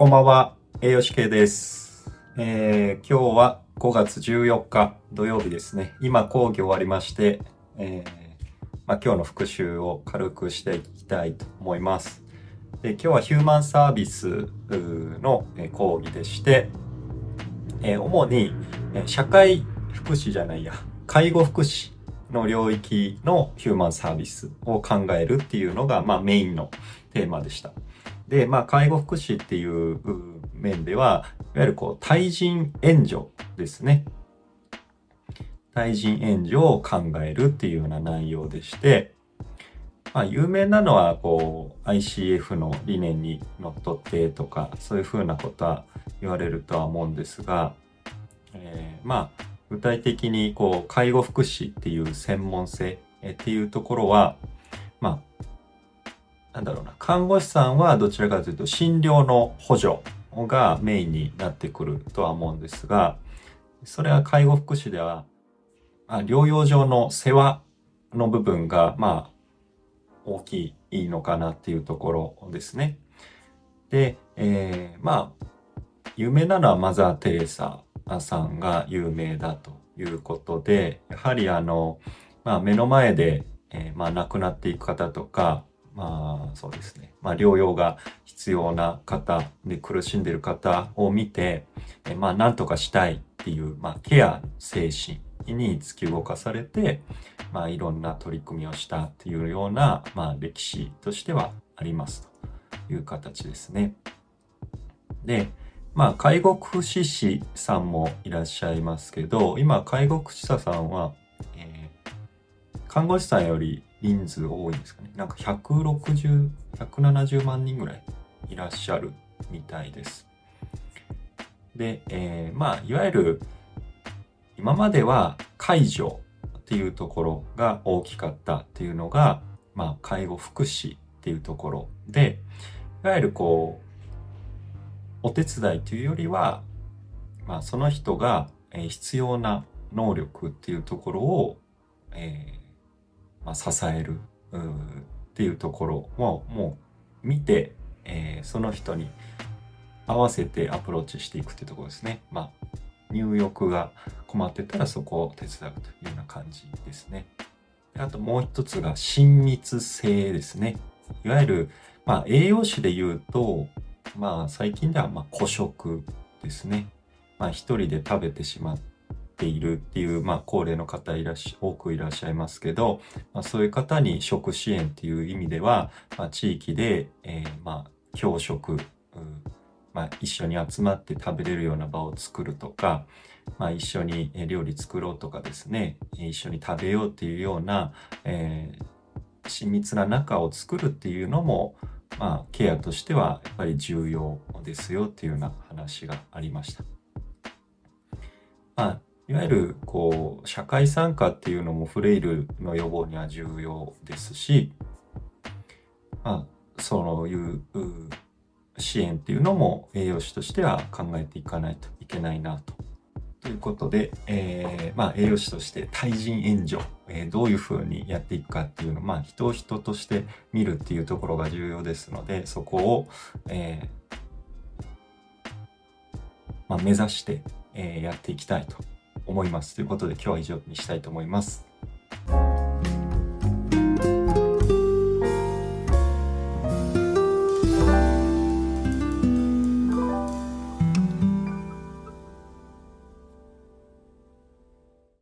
こんばんは、栄養士系です、えー今日は5月14日土曜日ですね。今講義終わりまして、えーまあ、今日の復習を軽くしていきたいと思います。で今日はヒューマンサービスの講義でして、えー主に社会福祉じゃないや、介護福祉の領域のヒューマンサービスを考えるっていうのが、まあ、メインのテーマでした。で、まあ、介護福祉っていう面では、いわゆるこう、対人援助ですね。対人援助を考えるっていうような内容でして、まあ、有名なのは、こう、ICF の理念にのっとってとか、そういうふうなことは言われるとは思うんですが、えーまあ、具体的に、こう、介護福祉っていう専門性っていうところは、まあ、なんだろうな、看護師さんはどちらかというと診療の補助がメインになってくるとは思うんですが、それは介護福祉では、まあ、療養上の世話の部分が、まあ、大きいのかなっていうところですね。で、えーまあ、有名なのはマザー・テレサさんが有名だということで、やはりあの、まあ、目の前で、えーまあ、亡くなっていく方とか、まあそうですね。まあ療養が必要な方で苦しんでる方を見て、えまあ何とかしたいっていう、まあケア精神に突き動かされて、まあいろんな取り組みをしたっていうような、まあ歴史としてはありますという形ですね。で、まあ介護福祉士さんもいらっしゃいますけど、今介護福祉士さんは、えー看護師さんより人数多いんですかね。なんか160、170万人ぐらいいらっしゃるみたいです。で、えーまあ、いわゆる、今までは介助っていうところが大きかったっていうのが、まあ、介護福祉っていうところで、いわゆるこう、お手伝いというよりは、まあ、その人が必要な能力っていうところを、えーまあ、支えるうっていうところをもう見て、えーその人に合わせてアプローチしていくっていうところですね。まあ、入浴が困ってたらそこを手伝うというような感じですね。あともう一つが親密性ですね。いわゆる、まあ、栄養士で言うと、まあ、最近ではまあ孤食ですね。まあ、一人で食べてしまっているっていう、まあ、高齢の方いらっし多くいらっしゃいますけど、まあ、そういう方に食支援っていう意味では、まあ、地域で、えーまあ、教食、まあ、一緒に集まって食べれるような場を作るとか、まあ、一緒に料理作ろうとかですね、一緒に食べようっていうような、えー親密な仲を作るっていうのも、まあ、ケアとしてはやっぱり重要ですよっていうような話がありました。まあ、いわゆるこう社会参加っていうのもフレイルの予防には重要ですし、まあ、そういう支援っていうのも栄養士としては考えていかないといけないなと。ということで、えーまあ、栄養士として対人援助、えーどういうふうにやっていくかっていうのを、まあ、人を人として見るっていうところが重要ですので、そこを、えーまあ、目指して、えーやっていきたいと思います。ということで今日は以上にしたいと思います。